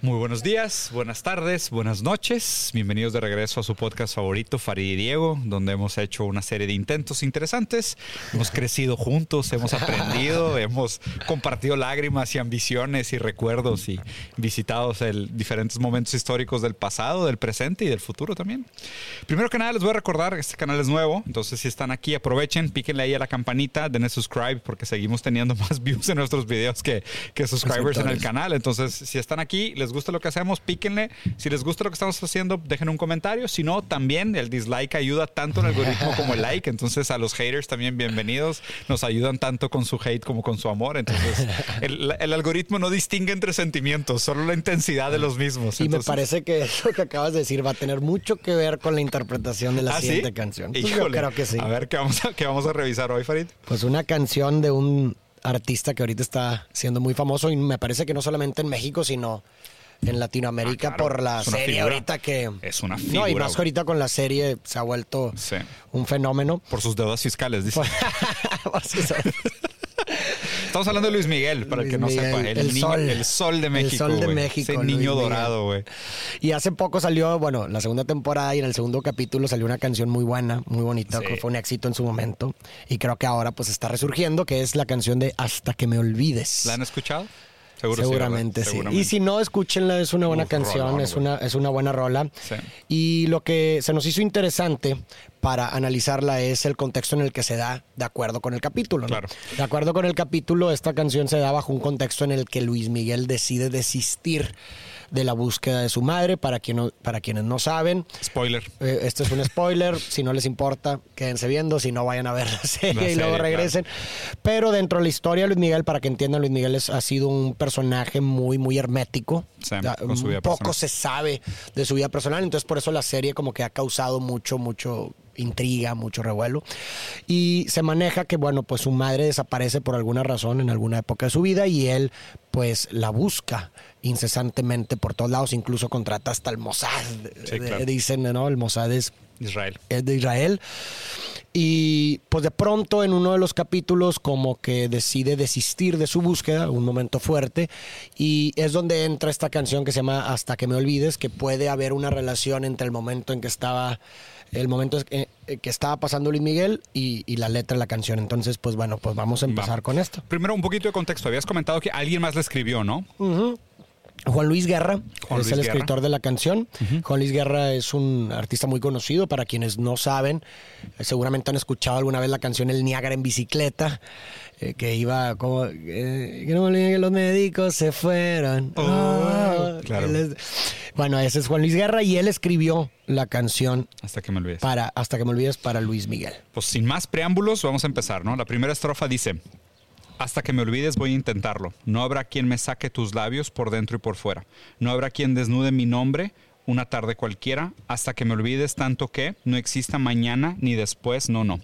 Muy buenos días, buenas tardes, buenas noches. Bienvenidos de regreso a su podcast favorito, Farid y Diego, donde hemos hecho una serie de intentos interesantes. Hemos crecido juntos, hemos aprendido, hemos compartido lágrimas y ambiciones y recuerdos y visitado el, diferentes momentos históricos del pasado, del presente y del futuro también. Primero que nada, les voy a recordar que este canal es nuevo, entonces si están aquí, aprovechen, píquenle ahí a la campanita, denle subscribe porque seguimos teniendo más views en nuestros videos que, que subscribers en el canal. Entonces, si están aquí, les gusta lo que hacemos, píquenle. Si les gusta lo que estamos haciendo, dejen un comentario. Si no, también el dislike ayuda tanto en el algoritmo como el like. Entonces, a los haters también bienvenidos. Nos ayudan tanto con su hate como con su amor. Entonces, el, algoritmo no distingue entre sentimientos, solo la intensidad de los mismos. Y me parece que eso que acabas de decir va a tener mucho que ver con la interpretación de la ¿Ah, siguiente canción. Pues yo creo que sí. A ver, ¿qué vamos a, qué vamos a revisar hoy, Farid? Pues una canción de un artista que ahorita está siendo muy famoso y me parece que no solamente en México, sino en Latinoamérica ah, por la serie ahorita que es una figura. No, y más que ahorita con la serie se ha vuelto un fenómeno. Por sus deudas fiscales, dice. Estamos hablando de Luis Miguel, para el que no sepa. El, sol, el sol de México. El sol de México. Ese niño dorado, güey. Y hace poco salió, bueno, la segunda temporada y en el segundo capítulo salió una canción muy buena, muy bonita, que fue un éxito en su momento. Y creo que ahora pues está resurgiendo, que es la canción de Hasta que me olvides. ¿La han escuchado? Seguramente sí, Y si no, escúchenla, es una buena canción, es, una, es una buena rola. Y lo que se nos hizo interesante para analizarla es el contexto en el que se da de acuerdo con el capítulo. Claro. De acuerdo con el capítulo, esta canción se da bajo un contexto en el que Luis Miguel decide desistir de la búsqueda de su madre, para, quien para quienes no saben. Spoiler. Eh, esto es un spoiler, si no les importa, quédense viendo, si no vayan a ver la serie y luego regresen. Pero dentro de la historia de Luis Miguel, para que entiendan, Luis Miguel ha sido un personaje muy, muy hermético. poco se sabe de su vida personal, entonces por eso la serie como que ha causado mucho, mucho intriga, mucho revuelo. Y se maneja que, bueno, pues su madre desaparece por alguna razón en alguna época de su vida y él, pues, la busca incesantemente por todos lados, incluso contrata hasta el Mossad. Dicen, ¿no? El Mossad es Israel. Es de Israel. Y pues de pronto en uno de los capítulos como que decide desistir de su búsqueda, un momento fuerte, y es donde entra esta canción que se llama Hasta que me olvides, que puede haber una relación entre el momento en que estaba el momento que, eh, que estaba pasando Luis Miguel y, la letra de la canción. Entonces, pues bueno, pues vamos a empezar con esto. Primero, un poquito de contexto. Habías comentado que alguien más la escribió, ¿no? Juan Luis Guerra es el escritor de la canción. Juan Luis Guerra es un artista muy conocido. Para quienes no saben, eh, seguramente han escuchado alguna vez la canción El Niágara en bicicleta, eh, que iba como. que no me que los médicos se fueron. Oh, ah, claro. bueno, ese es Juan Luis Guerra y él escribió la canción. Hasta que me olvides. Para, hasta que me olvides para Luis Miguel. Pues sin más preámbulos, vamos a empezar, ¿no? La primera estrofa dice. Hasta que me olvides voy a intentarlo. No habrá quien me saque tus labios por dentro y por fuera. No habrá quien desnude mi nombre una tarde cualquiera, hasta que me olvides tanto que no exista mañana ni después, no, no.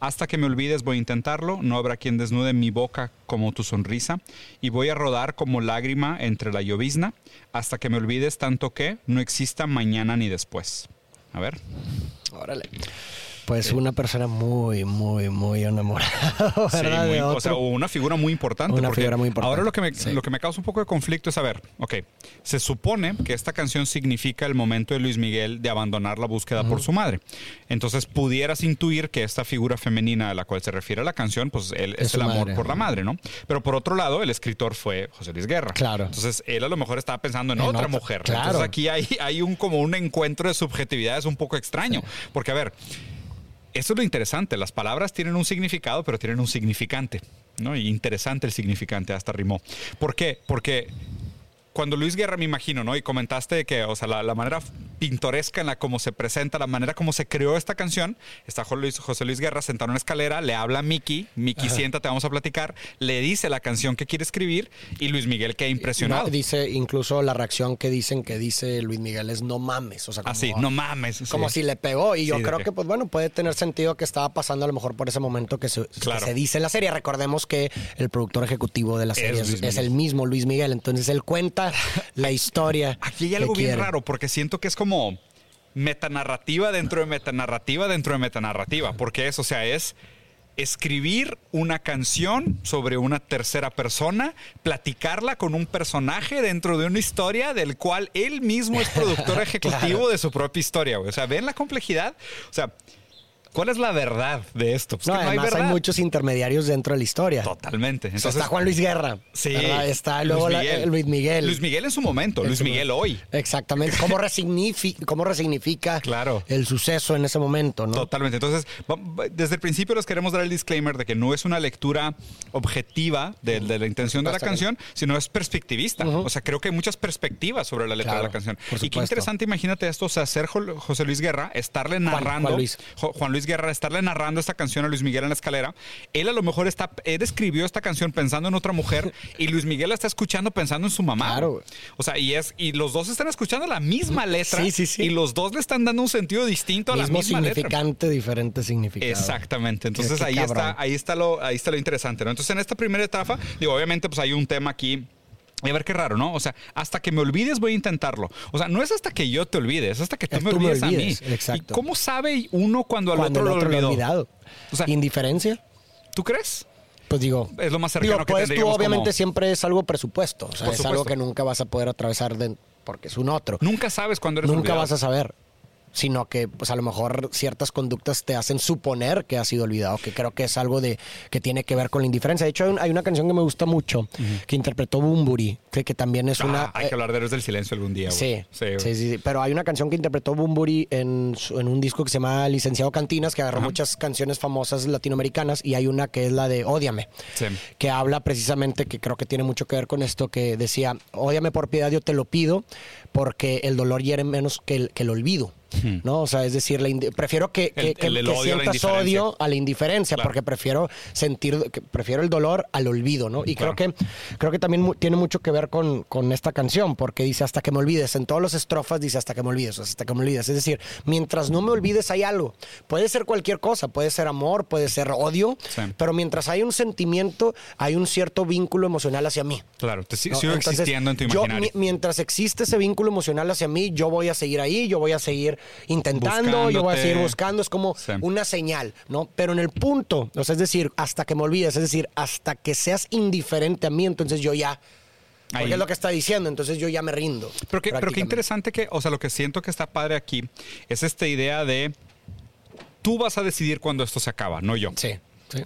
Hasta que me olvides voy a intentarlo, no habrá quien desnude mi boca como tu sonrisa, y voy a rodar como lágrima entre la llovizna, hasta que me olvides tanto que no exista mañana ni después. A ver. Órale. Pues una persona muy, muy, muy enamorada, ¿verdad? o sea, una figura muy importante. Una figura muy importante. Ahora lo que, me, lo que me causa un poco de conflicto es saber, ok, se supone que esta canción significa el momento de Luis Miguel de abandonar la búsqueda por su madre. Entonces pudieras intuir que esta figura femenina a la cual se refiere la canción, pues él, es, el amor por la madre, ¿no? Pero por otro lado, el escritor fue José Luis Guerra. Claro. Entonces él a lo mejor estaba pensando en, otra, mujer. Claro. Entonces aquí hay, hay un como un encuentro de subjetividades un poco extraño. Porque a ver, eso es lo interesante. Las palabras tienen un significado, pero tienen un significante. ¿no? Interesante el significante, hasta rimó. ¿Por qué? Porque cuando Luis Guerra, me imagino, ¿no? Y comentaste que, o sea, la, manera pintoresca en la cómo se presenta, la manera como se creó esta canción, está José Luis Guerra sentado en una escalera, le habla a Miki, Miki siéntate, vamos a platicar, le dice la canción que quiere escribir y Luis Miguel queda impresionado. dice, incluso la reacción que dicen que dice Luis Miguel es no mames, o sea, como, no mames. Como si le pegó y yo creo que, pues bueno, puede tener sentido que estaba pasando a lo mejor por ese momento que se, se dice en la serie. Recordemos que el productor ejecutivo de la serie es el mismo Luis Miguel, entonces él cuenta la historia. Aquí hay algo bien raro porque siento que es como metanarrativa dentro de metanarrativa dentro de metanarrativa. Porque es, o sea, es escribir una canción sobre una tercera persona, platicarla con un personaje dentro de una historia del cual él mismo es productor ejecutivo de su propia historia. O sea, ven la complejidad. O sea, ¿Cuál es la verdad de esto? Pues no, además hay, muchos intermediarios dentro de la historia. Totalmente. Entonces, está Juan Luis Guerra. Sí. Está luego Luis Miguel. Luis Miguel. en su momento, Luis Miguel hoy. Exactamente. ¿Cómo resignifica, cómo resignifica claro. el suceso en ese momento? ¿no? Totalmente. Entonces, desde el principio les queremos dar el disclaimer de que no es una lectura objetiva de, la intención de la canción, sino es perspectivista. O sea, creo que hay muchas perspectivas sobre la letra de la canción. Y qué interesante, imagínate esto, o sea, ser José Luis Guerra, estarle narrando. Juan Luis. Juan Luis Guerra estarle narrando esta canción a Luis Miguel en la escalera, él a lo mejor está, él escribió esta canción pensando en otra mujer y Luis Miguel la está escuchando pensando en su mamá. Claro. O sea, y es, y los dos están escuchando la misma letra. Sí, sí, sí. Y los dos le están dando un sentido distinto a la misma significante, diferente significado. Exactamente. Entonces ahí está, ahí está lo, ahí está lo interesante, ¿no? Entonces en esta primera etapa, digo, obviamente, pues hay un tema aquí y a ver qué raro, ¿no? O sea, hasta que me olvides voy a intentarlo. O sea, no es hasta que yo te olvides, es hasta que tú, me, olvides a mí. Exacto. ¿Y cómo sabe uno cuando al otro, lo olvidó? olvidado? O sea, indiferencia. ¿Tú crees? Pues digo, es lo más cercano digo, que pues tú obviamente siempre es algo presupuesto, o sea, es algo que nunca vas a poder atravesar porque es un otro. Nunca sabes cuándo eres Nunca vas a saber sino que pues a lo mejor ciertas conductas te hacen suponer que ha sido olvidado, que creo que es algo de que tiene que ver con la indiferencia. De hecho, hay, una canción que me gusta mucho que interpretó Bumburi, que, que también es una... Ah, hay que hablar de Héroes del Silencio algún día. Sí, sí, sí, sí, pero hay una canción que interpretó Bumburi en, en un disco que se llama Licenciado Cantinas, que agarró muchas canciones famosas latinoamericanas y hay una que es la de Ódiame, que habla precisamente, que creo que tiene mucho que ver con esto, que decía, Ódiame por piedad, yo te lo pido, porque el dolor hiere menos que el, que el olvido. Hmm. ¿no? O sea, es decir, prefiero que, que, sientas odio a la indiferencia, porque prefiero sentir, prefiero el dolor al olvido, ¿no? Y creo que creo que también tiene mucho que ver con, con esta canción, porque dice hasta que me olvides, en todas las estrofas dice hasta que me olvides, hasta que me olvides. Es decir, mientras no me olvides hay algo. Puede ser cualquier cosa, puede ser amor, puede ser odio, pero mientras hay un sentimiento, hay un cierto vínculo emocional hacia mí. Claro, te sigo existiendo en tu imaginario. mientras existe ese vínculo emocional hacia mí, yo voy a seguir ahí, yo voy a seguir intentando, yo voy a seguir buscando, es como una señal, ¿no? Pero en el punto, o sea, es decir, hasta que me olvides, es decir, hasta que seas indiferente a mí, entonces yo ya... Porque es lo que está diciendo, entonces yo ya me rindo. Pero, que, pero qué interesante que, o sea, lo que siento que está padre aquí es esta idea de tú vas a decidir cuando esto se acaba, no yo. Sí.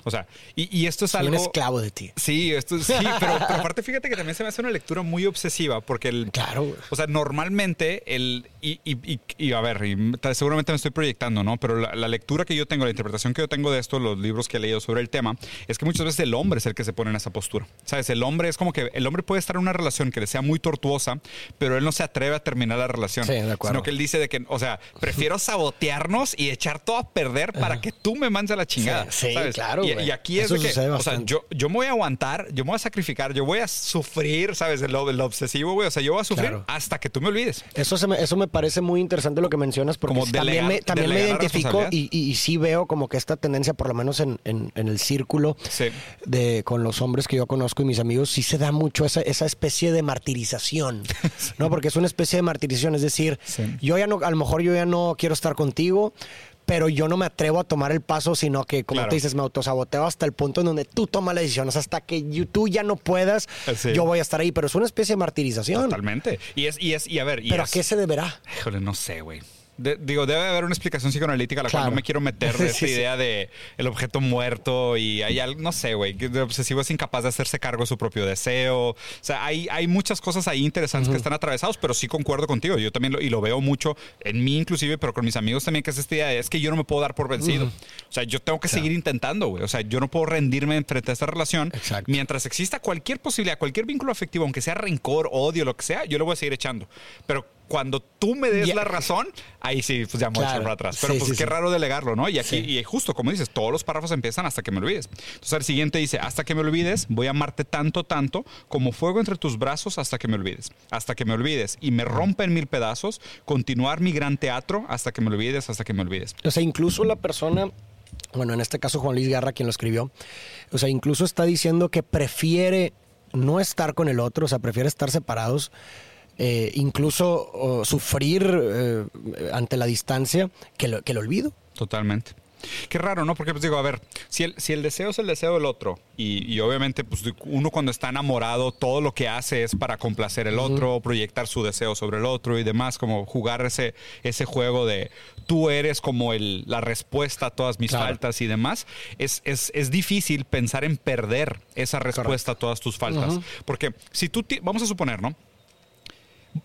O sea, y, esto es Soy algo. un esclavo de ti. Sí, esto sí, pero, aparte fíjate que también se me hace una lectura muy obsesiva porque el. Claro. O sea, normalmente el. Y, y, y a ver, seguramente me estoy proyectando, ¿no? Pero la, lectura que yo tengo, la interpretación que yo tengo de esto, los libros que he leído sobre el tema, es que muchas veces el hombre es el que se pone en esa postura. ¿Sabes? El hombre es como que el hombre puede estar en una relación que le sea muy tortuosa, pero él no se atreve a terminar la relación. Sí, de acuerdo. Sino que él dice de que, o sea, prefiero sabotearnos y echar todo a perder para que tú me mandes a la chingada. Sí, claro. Y, aquí es o sea, yo, yo me voy a aguantar, yo me voy a sacrificar, yo voy a sufrir, ¿sabes? El, el obsesivo, güey. O sea, yo voy a sufrir hasta que tú me olvides. Eso, se me, eso me parece muy interesante lo que mencionas porque también, me, también me identifico y, y, sí veo como que esta tendencia, por lo menos en, en, el círculo de con los hombres que yo conozco y mis amigos, sí se da mucho esa, esa especie de martirización, ¿no? Porque es una especie de martirización, es decir, yo ya no, a lo mejor yo ya no quiero estar contigo, pero yo no me atrevo a tomar el paso, sino que, como te dices, me autosaboteo hasta el punto en donde tú tomas la decisión. hasta que tú ya no puedas, yo voy a estar ahí. Pero es una especie de martirización. Totalmente. Y es, y es, y a ver. ¿Pero a qué se deberá? Híjole, no sé, güey digo, debe haber una explicación psicoanalítica a la cual no me quiero meter de esta idea de el objeto muerto y hay algo, no sé, güey, el obsesivo es incapaz de hacerse cargo de su propio deseo. O sea, hay, hay muchas cosas ahí interesantes que están atravesados, pero sí concuerdo contigo. Yo también lo, y lo veo mucho en mí inclusive, pero con mis amigos también, que es esta idea de, es que yo no me puedo dar por vencido. O sea, yo tengo que seguir intentando, güey. O sea, yo no puedo rendirme frente a esta relación. Mientras exista cualquier posibilidad, cualquier vínculo afectivo, aunque sea rencor, odio, lo que sea, yo lo voy a seguir echando. Pero cuando tú me des la razón, ahí sí, pues ya me voy a echar para atrás. Pero pues qué raro delegarlo, ¿no? Y aquí, y justo como dices, todos los párrafos empiezan hasta que me olvides. Entonces el siguiente dice, hasta que me olvides, voy a amarte tanto, tanto, como fuego entre tus brazos hasta que me olvides. Hasta que me olvides y me rompa en mil pedazos, continuar mi gran teatro hasta que me olvides, hasta que me olvides. O sea, incluso la persona bueno, en este caso Juan Luis Guerra, quien lo escribió, o sea, incluso está diciendo que prefiere no estar con el otro, o sea, prefiere estar separados eh, incluso sufrir eh, ante la distancia que, lo, que el olvido. Totalmente. Qué raro, ¿no? Porque pues digo, a ver, si el, si el deseo es el deseo del otro y, y obviamente pues uno cuando está enamorado todo lo que hace es para complacer el otro, proyectar su deseo sobre el otro y demás, como jugar ese, ese juego de tú eres como el, la respuesta a todas mis faltas y demás, es, es, es, difícil pensar en perder esa respuesta a todas tus faltas. Porque si tú, vamos a suponer, ¿no?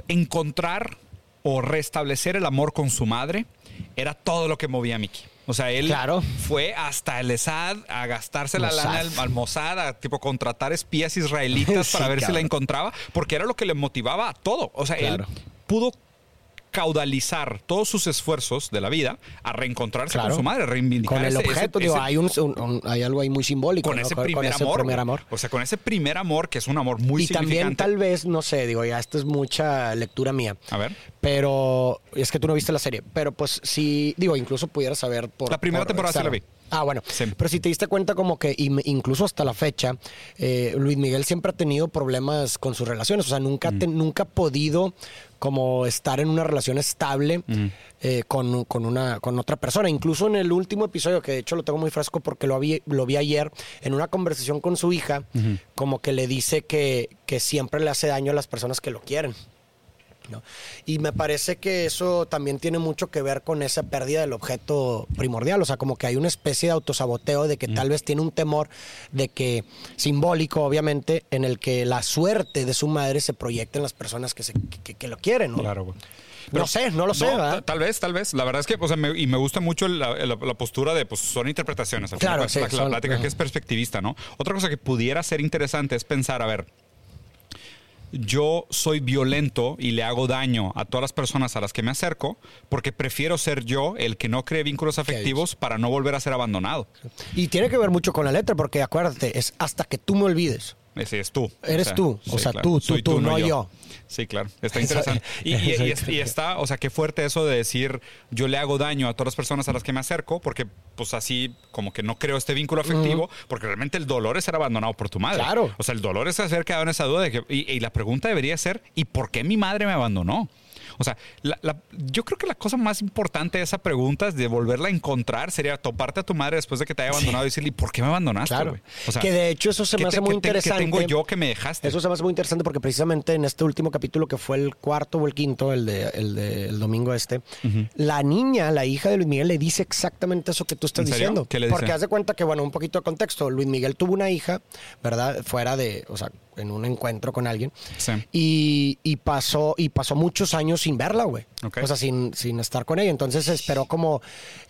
Encontrar o restablecer el amor con su madre era todo lo que movía a Mickey. O sea, él fue hasta el ESAD a gastarse la lana al, Mossad, a tipo contratar espías israelitas para ver si la encontraba, porque era lo que le motivaba a todo. O sea, él pudo caudalizar todos sus esfuerzos de la vida a reencontrarse con su madre, reivindicar con el objeto. hay, un, hay algo ahí muy simbólico. Con, ese, primer, amor, O sea, con ese primer amor, que es un amor muy y también tal vez, no sé, digo, ya esto es mucha lectura mía. A ver. Pero es que tú no viste la serie. Pero pues sí, digo, incluso pudieras saber por... La primera temporada sí la vi. Ah, bueno. Pero si te diste cuenta como que incluso hasta la fecha, eh, Luis Miguel siempre ha tenido problemas con sus relaciones. O sea, nunca, nunca ha podido como estar en una relación estable eh, con, una, con otra persona. Incluso en el último episodio, que de hecho lo tengo muy fresco porque lo vi, lo vi ayer, en una conversación con su hija, como que le dice que, que siempre le hace daño a las personas que lo quieren. Y me parece que eso también tiene mucho que ver con esa pérdida del objeto primordial, o sea, como que hay una especie de autosaboteo de que tal vez tiene un temor de que, simbólico obviamente, en el que la suerte de su madre se proyecte en las personas que, se, que, lo quieren, ¿no? Claro, no sé, no lo sé. Tal vez, tal vez. La verdad es que, o sea, me, y me gusta mucho la, postura de, pues, son interpretaciones. claro, sí, la, plática que es perspectivista, ¿no? Otra cosa que pudiera ser interesante es pensar, a ver, yo soy violento y le hago daño a todas las personas a las que me acerco porque prefiero ser yo el que no cree vínculos afectivos para no volver a ser abandonado. Y tiene que ver mucho con la letra porque acuérdate, es hasta que tú me olvides. Ese es tú. Eres tú. O sea, tú, tú, tú, no, yo. Sí, claro. Está interesante. Y, está, o sea, qué fuerte eso de decir, yo le hago daño a todas las personas a las que me acerco, porque pues así como que no creo este vínculo afectivo, porque realmente el dolor es ser abandonado por tu madre. Claro. O sea, el dolor es haber quedado en esa duda de que, y la pregunta debería ser, ¿y por qué mi madre me abandonó? O sea, yo creo que la cosa más importante de esa pregunta es de volverla a encontrar sería toparte a tu madre después de que te haya abandonado y decirle, ¿por qué me abandonaste? Claro. O sea, que de hecho eso se me hace muy interesante. ¿Qué tengo yo que me dejaste? Eso se me hace muy interesante porque precisamente en este último capítulo que fue el cuarto o el quinto, el de el, domingo este, la niña, la hija de Luis Miguel, le dice exactamente eso que tú estás diciendo. ¿Qué le dice? Porque haz de cuenta que, bueno, un poquito de contexto, Luis Miguel tuvo una hija, ¿verdad? Fuera de, o sea, en un encuentro con alguien. Y, y, pasó, y pasó muchos años sin verla, güey. O sea, sin, sin estar con ella. Entonces esperó como,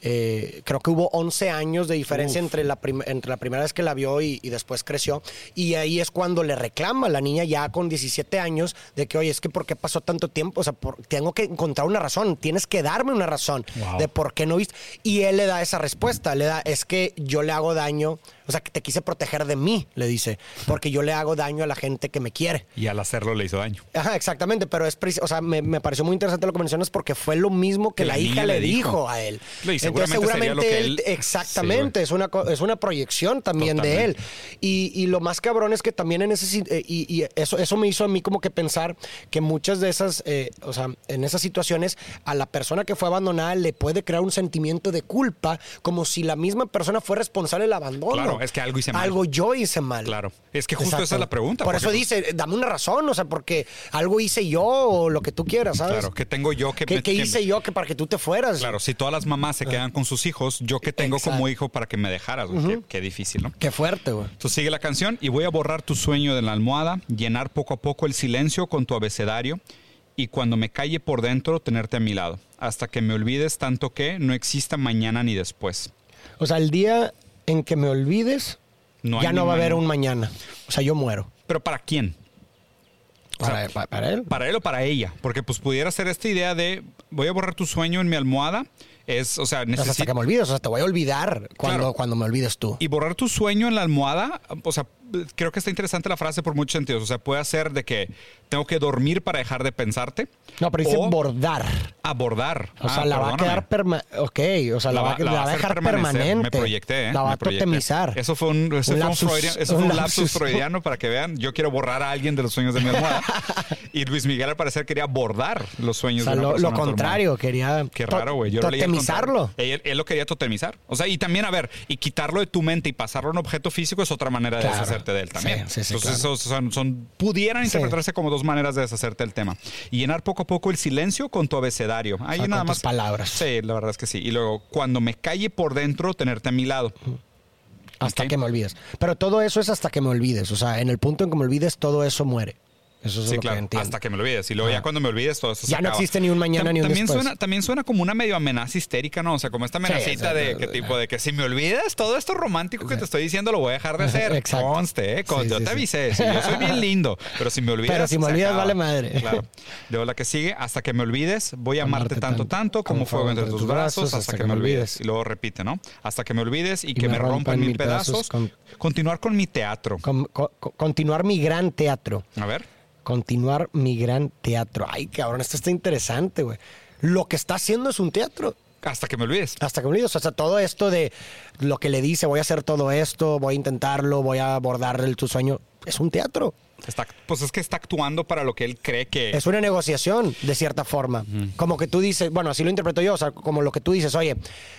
eh, creo que hubo 11 años de diferencia entre la, entre la primera vez que la vio y, después creció. Y ahí es cuando le reclama a la niña ya con 17 años de que, oye, es que ¿por qué pasó tanto tiempo? O sea, tengo que encontrar una razón, tienes que darme una razón de por qué no viste. Y él le da esa respuesta, le da, es que yo le hago daño o sea, que te quise proteger de mí, le dice, porque yo le hago daño a la gente que me quiere. Y al hacerlo le hizo daño. Ajá, exactamente, pero es, o sea, me, pareció muy interesante lo que mencionas porque fue lo mismo que, la, hija le dijo. a él. Entonces, seguramente él, exactamente, es, una, es una proyección también de él. Y, lo más cabrón es que también en ese, eh, y, eso, eso me hizo a mí como que pensar que muchas de esas, eh, o sea, en esas situaciones, a la persona que fue abandonada le puede crear un sentimiento de culpa, como si la misma persona fue responsable del abandono. Claro es que algo hice mal. Algo yo hice mal. Claro. Es que justo esa es la pregunta. Por eso dice, dame una razón, o sea, porque algo hice yo o lo que tú quieras, ¿sabes? Claro, que tengo yo que... ¿Qué, hice yo que para que tú te fueras? Claro, si todas las mamás se quedan con sus hijos, yo que tengo como hijo para que me dejaras, qué, difícil, ¿no? Qué fuerte, güey. Entonces sigue la canción y voy a borrar tu sueño de la almohada, llenar poco a poco el silencio con tu abecedario y cuando me calle por dentro tenerte a mi lado, hasta que me olvides tanto que no exista mañana ni después. O sea, el día en que me olvides, ya no va a haber un mañana. O sea, yo muero. ¿Pero para quién? Para, él. Para él o para ella. Porque pues pudiera ser esta idea de voy a borrar tu sueño en mi almohada. Es, o sea, necesito... hasta que me olvides, o sea, te voy a olvidar cuando, cuando me olvides tú. Y borrar tu sueño en la almohada, o sea, creo que está interesante la frase por muchos sentidos. O sea, puede ser de que tengo que dormir para dejar de pensarte. No, pero dice bordar. Abordar. O sea, ah, la va a quedar permanente. Ok, o sea, la, va, a dejar permanente. Me proyecté, ¿eh? La va a totemizar. Eso fue un, eso fue un, lapsus, freudiano para que vean. Yo quiero borrar a alguien de los sueños de mi almohada. y Luis Miguel al parecer quería bordar los sueños de una lo, lo contrario, quería Qué raro, güey. Yo lo leí Totemizarlo. Él, él, lo quería totemizar. O sea, y también, a ver, y quitarlo de tu mente y pasarlo a un objeto físico es otra manera de Claro. deshacerte de él también. Sí, sí, sí, Entonces, claro. esos son, son- pudieran interpretarse como dos maneras de deshacerte del tema. Y llenar poco a poco el silencio con tu abecedario. Ahí sea, nada con más. tus palabras. Sí, la verdad es que sí. Y luego, cuando me calle por dentro, tenerte a mi lado. Hasta que me olvides. Pero todo eso es hasta que me olvides. O sea, en el punto en que me olvides, todo eso muere. Eso es Sí, lo que claro, entiendo. hasta que me olvides. Y luego ya Ajá. cuando me olvides, todo eso se Ya no acaba. existe ni un mañana ni un también después. Suena, también suena como una medio amenaza histérica, ¿no? O sea, como esta amenacita de que tipo de que si me olvidas, todo esto romántico que te estoy diciendo lo voy a dejar de hacer. Exacto. Conste, ¿eh? Sí, yo te avisé. yo soy bien lindo. Pero si me olvidas. Pero si me olvidas, acaba. vale madre. Claro. Luego la que sigue, hasta que me olvides, voy a amarte, tanto, tanto como fuego entre tus brazos, hasta que me olvides. Y luego repite, ¿no? Hasta que me olvides y, que me rompan mil pedazos. con- Continuar con mi teatro. Con- co- co- continuar mi gran teatro. A ver. Continuar mi gran teatro. Ay, cabrón, esto está interesante, güey. Lo que está haciendo es un teatro. Hasta que me olvides. Hasta que me olvides. O sea, todo esto de lo que le dice, voy a hacer todo esto, voy a intentarlo, voy a abordar el, tu sueño, es un teatro. Está, pues es que está actuando para lo que él cree que Es una negociación, de cierta forma. Como que tú dices, bueno, así lo interpreto yo, o sea, como lo que tú dices, oye,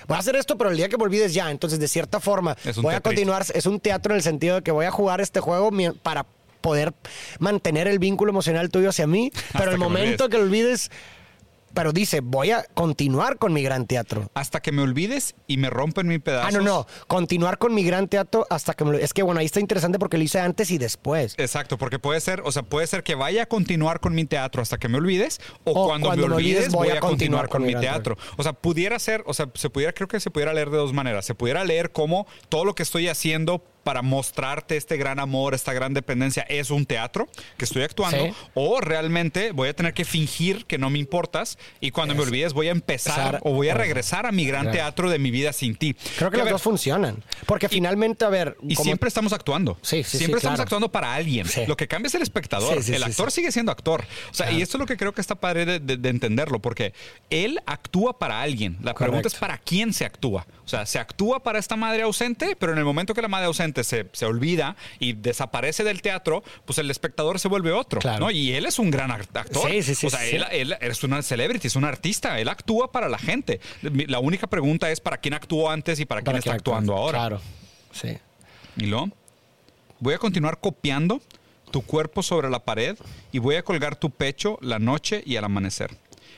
voy a hacer esto, pero el día que me olvides ya. Entonces, de cierta forma, Es un voy a continuar, es un teatro en el sentido de que voy a jugar este juego para poder mantener el vínculo emocional tuyo hacia mí, pero el me momento que lo olvides, pero dice, voy a continuar con mi gran teatro. hasta que me olvides y me rompen mi pedazo. Ah, no, no, continuar con mi gran teatro hasta que me lo... Es que, bueno, ahí está interesante porque lo hice antes y después. Exacto, porque puede ser, o sea, puede ser que vaya a continuar con mi teatro hasta que me olvides, o, O cuando, cuando me olvides, olvides, voy a continuar con mi teatro. O sea, pudiera ser, o sea, se pudiera, creo que se pudiera leer de dos maneras. Se pudiera leer como todo lo que estoy haciendo para mostrarte este gran amor, esta gran dependencia, es un teatro que estoy actuando, Sí. o realmente voy a tener que fingir que no me importas y cuando me olvides voy a empezar o voy a regresar a mi gran Claro. teatro de mi vida sin ti. Creo que a las ver, dos funcionan. Porque finalmente, a ver... y como- siempre estamos actuando. Sí, sí, sí, Siempre estamos claro. actuando para alguien. Lo que cambia es el espectador. El actor sigue siendo actor. O sea, y esto es lo que creo que está padre de, de- de entenderlo, porque él actúa para alguien. La pregunta Correcto. es para quién se actúa. O sea, se actúa para esta madre ausente, pero en el momento que la madre ausente se, se olvida y desaparece del teatro, pues el espectador se vuelve otro. Claro. ¿no? Y él es un gran act- actor. Sí, sí, sí, O sea, sí, él, es una celebrity, es un artista. Él actúa para la gente. La única pregunta es para quién actuó antes y para, quién está actuando ahora. Claro, sí. Y luego, voy a continuar copiando tu cuerpo sobre la pared y voy a colgar tu pecho la noche y al amanecer.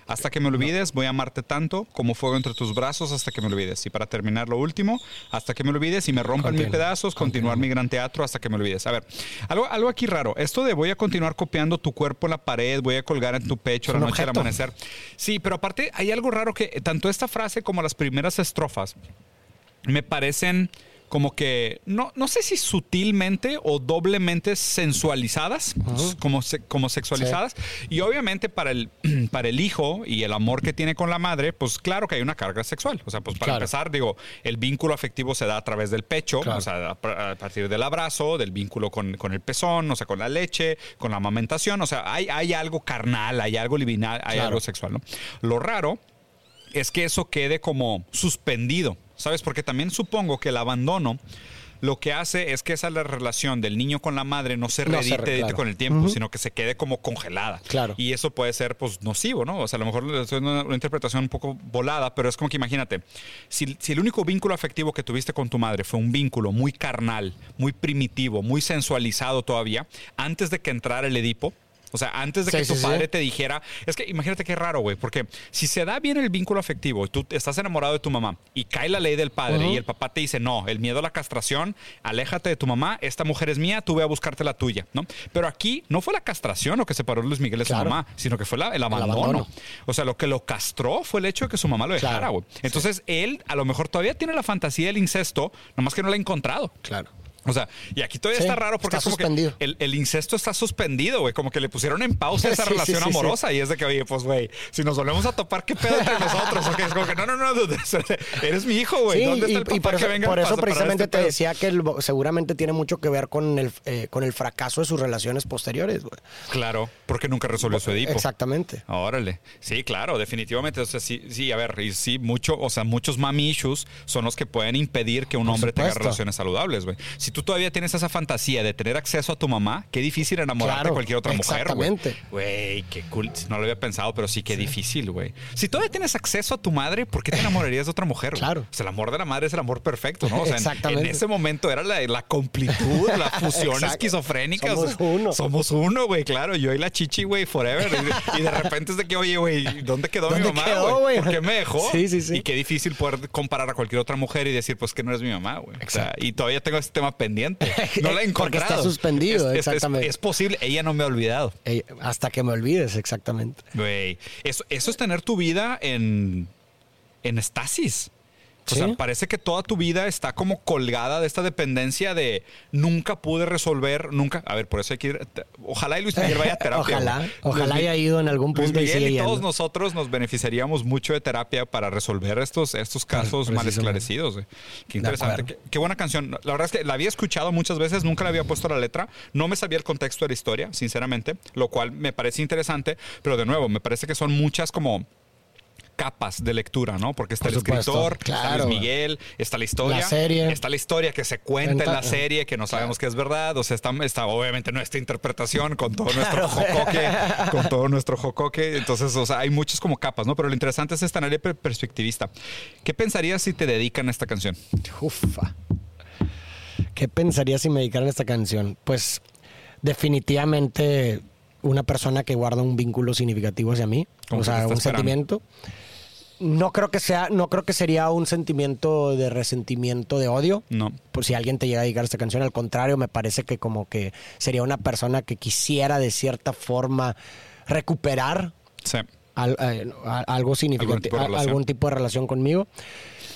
Hasta que me olvides, voy a amarte tanto como fuego entre tus brazos hasta que me olvides. Y para terminar lo último, hasta que me olvides y me rompan Continúa, pedazos, continuar mi gran teatro hasta que me olvides. A ver, algo, algo aquí raro. Esto de voy a continuar copiando tu cuerpo en la pared, voy a colgar en tu pecho la noche al amanecer. Sí, pero aparte hay algo raro que tanto esta frase como las primeras estrofas me parecen como que, no, no sé si sutilmente o doblemente sensualizadas, como, se- como sexualizadas. Y obviamente para el, para el hijo y el amor que tiene con la madre, pues claro que hay una carga sexual. O sea, pues para Claro. empezar, digo, el vínculo afectivo se da a través del pecho, Claro. o sea, a, partir del abrazo, del vínculo con, con el pezón, o sea, con la leche, con la amamentación. O sea, hay, hay algo carnal, hay algo liminal, hay Claro. algo sexual, ¿no? Lo raro es que eso quede como suspendido, ¿sabes? Porque también supongo que el abandono lo que hace es que esa la relación del niño con la madre no se reedite claro. con el tiempo, sino que se quede como congelada. Claro. Y eso puede ser pues nocivo, ¿no? O sea, a lo mejor es una, una interpretación un poco volada, pero es como que imagínate, si, si el único vínculo afectivo que tuviste con tu madre fue un vínculo muy carnal, muy primitivo, muy sensualizado todavía, antes de que entrara el Edipo, o sea, antes de Sí, que sí, tu sí. padre te dijera, es que imagínate qué raro, güey, porque si se da bien el vínculo afectivo y tú estás enamorado de tu mamá y cae la ley del padre y el papá te dice, no, el miedo a la castración, aléjate de tu mamá, esta mujer es mía, tú ve a buscarte la tuya, ¿no? Pero aquí no fue la castración lo que separó Luis Miguel de su mamá, sino que fue la- el, abandono. abandono. O sea, lo que lo castró fue el hecho de que su mamá lo dejara, Claro. güey. Entonces él a lo mejor todavía tiene la fantasía del incesto, nomás que no la ha encontrado. Claro. O sea, y aquí todavía Sí, está raro porque está es como que el, el incesto está suspendido, güey. Como que le pusieron en pausa esa Sí, relación sí, amorosa. Y es de que, oye, pues, güey, si nos volvemos a topar, ¿qué pedo entre nosotros? Ok, es como que, no, no, no, dude, eres mi hijo, güey. ¿Dónde está y, el papá y por que venga por eso separar precisamente este te pedo? decía que el- seguramente tiene mucho que ver con el, eh, con el fracaso de sus relaciones posteriores, güey. Claro, porque nunca resolvió su Edipo. Exactamente. Órale. Sí, claro, definitivamente. O sea, sí, sí, a ver, y sí, mucho, o sea, muchos mami issues son los que pueden impedir que un Por hombre tenga relaciones saludables, güey. Si tú todavía tienes esa fantasía de tener acceso a tu mamá, qué difícil enamorarte Claro, de cualquier otra mujer, güey. exactamente. Güey, qué cool. No lo había pensado, pero sí, qué difícil, güey. Si todavía tienes acceso a tu madre, ¿por qué te enamorarías de otra mujer? Claro. O sea, el amor de la madre es el amor perfecto, ¿no? O sea, en- en, Exactamente. ese momento era la, la completud, la fusión esquizofrénica. Somos o sea, uno. Somos uno, güey, claro. Yo y la chichi, güey, forever. Y, y de repente es de que, oye, güey, ¿dónde quedó mi ¿Dónde mamá, quedó, güey? ¿Por qué me dejó? Sí, sí, sí. Y qué difícil poder comparar a cualquier otra mujer y decir, pues que no eres mi mamá, güey. O sea, y todavía tengo ese tema pendiente. No la he Porque está suspendido, Es- es- es- exactamente. Es, posible. Ella no me ha olvidado. Ey, hasta que me olvides, exactamente. Güey. Eso, eso es tener tu vida en, en estasis. O sea, parece que toda tu vida está como colgada de esta dependencia de nunca pude resolver, nunca. A ver, por eso hay que ir. Ojalá y Luis Miguel vaya a terapia. Ojalá, ojalá Luis haya ido en algún Luis punto y Miguel sigue y todos nosotros nos beneficiaríamos mucho de terapia para resolver estos, estos casos mal esclarecidos. güey. Qué interesante. Qué, qué buena canción. La verdad es que la había escuchado muchas veces, nunca le había puesto la letra. No me sabía el contexto de la historia, sinceramente, lo cual me parece interesante. Pero de nuevo, me parece que son muchas como capas de lectura, ¿no? Porque está Por el supuesto, escritor, está claro. Luis Miguel, está la historia, La serie. está la historia que se cuenta en la serie, que no sabemos que es verdad, o sea, está, está obviamente nuestra interpretación con todo nuestro Claro. jocoque, con todo nuestro jocoque, entonces, o sea, hay muchas como capas, ¿no? Pero lo interesante es esta análisis perspectivista. ¿Qué pensarías si te dedican a esta canción? Ufa. ¿Qué pensaría si me dedicaran a esta canción? Pues definitivamente una persona que guarda un vínculo significativo hacia mí, o sea, está un esperando. sentimiento. No creo que sea, no creo que sería un sentimiento de resentimiento, de odio. No. Por si alguien te llega a dedicar esta canción, al contrario, me parece que como que sería una persona que quisiera de cierta forma recuperar Sí. Al- eh, a- algo significativo, de algún tipo de relación conmigo.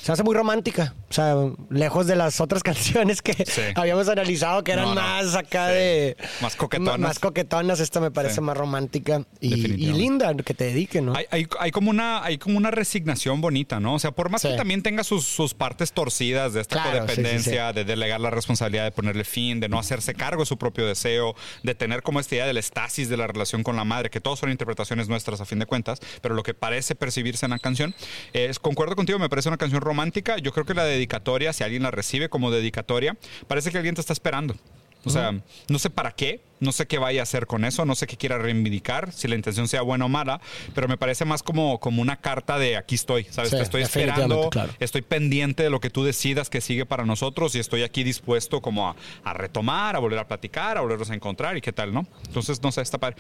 Se hace muy romántica, o sea, lejos de las otras canciones que Sí. habíamos analizado que eran No, no. más acá Sí. de... Más coquetonas. Más coquetonas, esta me parece Sí. más romántica y, linda que te dediquen, ¿no? Hay, hay- hay como una, hay como una resignación bonita, ¿no? O sea, por más que también tenga sus, sus partes torcidas de esta Claro, codependencia, de delegar la responsabilidad, de ponerle fin, de no hacerse cargo de su propio deseo, de tener como esta idea del estasis de la relación con la madre, que todos son interpretaciones nuestras a fin de cuentas, pero lo que parece percibirse en la canción, es, concuerdo contigo, me parece una canción romántica. Yo creo que la dedicatoria, si alguien la recibe como dedicatoria, parece que alguien te está esperando. O sea, no sé para qué, no sé qué vaya a hacer con eso, no sé qué quiera reivindicar, si la intención sea buena o mala, pero me parece más como, como una carta de aquí estoy, ¿sabes? Sí, Te estoy esperando, claro. estoy pendiente de lo que tú decidas que sigue para nosotros y estoy aquí dispuesto como a, a retomar, a volver a platicar, a volvernos a encontrar y qué tal, ¿no? Entonces, no sé, está padre.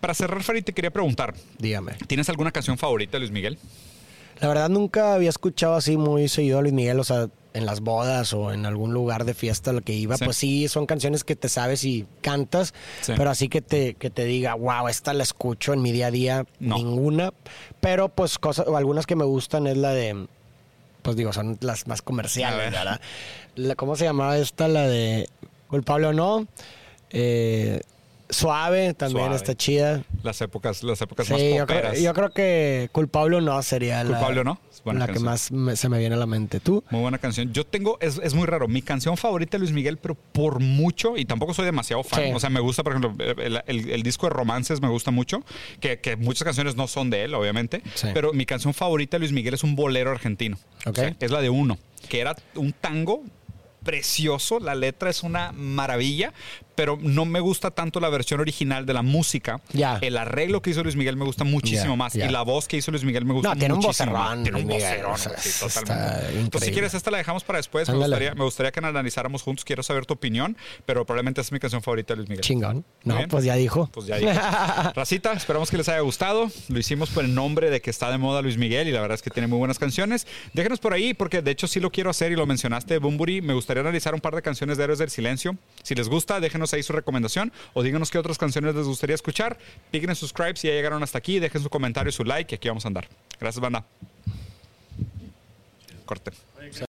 Para cerrar, Farid, te quería preguntar, Dígame. ¿tienes alguna canción favorita de Luis Miguel? La verdad nunca había escuchado así muy seguido a Luis Miguel, o sea, en las bodas o en algún lugar de fiesta a lo que iba, Sí. pues sí, son canciones que te sabes y cantas, Sí. pero así que te, que te diga, wow, esta la escucho en mi día a día, No. ninguna. Pero pues cosas, o algunas que me gustan es la de, pues digo, son las más comerciales, ver. ¿verdad? La- ¿Cómo se llamaba esta? La de culpable o no. Eh, suave, también Suave. está chida. Las épocas, las épocas más yo creo, poperas. yo creo que culpable o no sería la, Culpable o no, es buena la que canción. más me- se me viene a la mente. ¿Tú? Muy buena canción. Yo tengo, es, es muy raro, mi canción favorita de Luis Miguel, pero por mucho, y tampoco soy demasiado fan. Sí. O sea, me gusta, por ejemplo, el, el- el disco de romances me gusta mucho, que, que muchas canciones no son de él, obviamente, Sí. pero mi canción favorita de Luis Miguel es un bolero argentino. Ok. Es la de uno, que era un tango precioso, la letra es una maravilla, pero no me gusta tanto la versión original de la música. Ya. El arreglo que hizo Luis Miguel me gusta muchísimo Ya, más ya. y la voz que hizo Luis Miguel me gusta No, tiene un muchísimo más. vocerrón, Tiene un vocerrón, o sea, sí, totalmente. Entonces, si increíble. quieres, esta la dejamos para después. Me gustaría, me gustaría que la analizáramos juntos. Quiero saber tu opinión, pero probablemente es mi canción favorita de Luis Miguel. Chingón. No, pues ya dijo. Pues ya dije. Racita, esperamos que les haya gustado. Lo hicimos por el nombre de que está de moda Luis Miguel y la verdad es que tiene muy buenas canciones. Déjenos por ahí, porque de hecho sí lo quiero hacer y lo mencionaste, Bumburi. Me gustaría analizar un par de canciones de Héroes del Silencio. Si les gusta, déjenos ahí su recomendación o díganos qué otras canciones les gustaría escuchar. Piquen en subscribe si ya llegaron hasta aquí. Dejen su comentario y su like y aquí vamos a andar. Gracias, banda. Corte.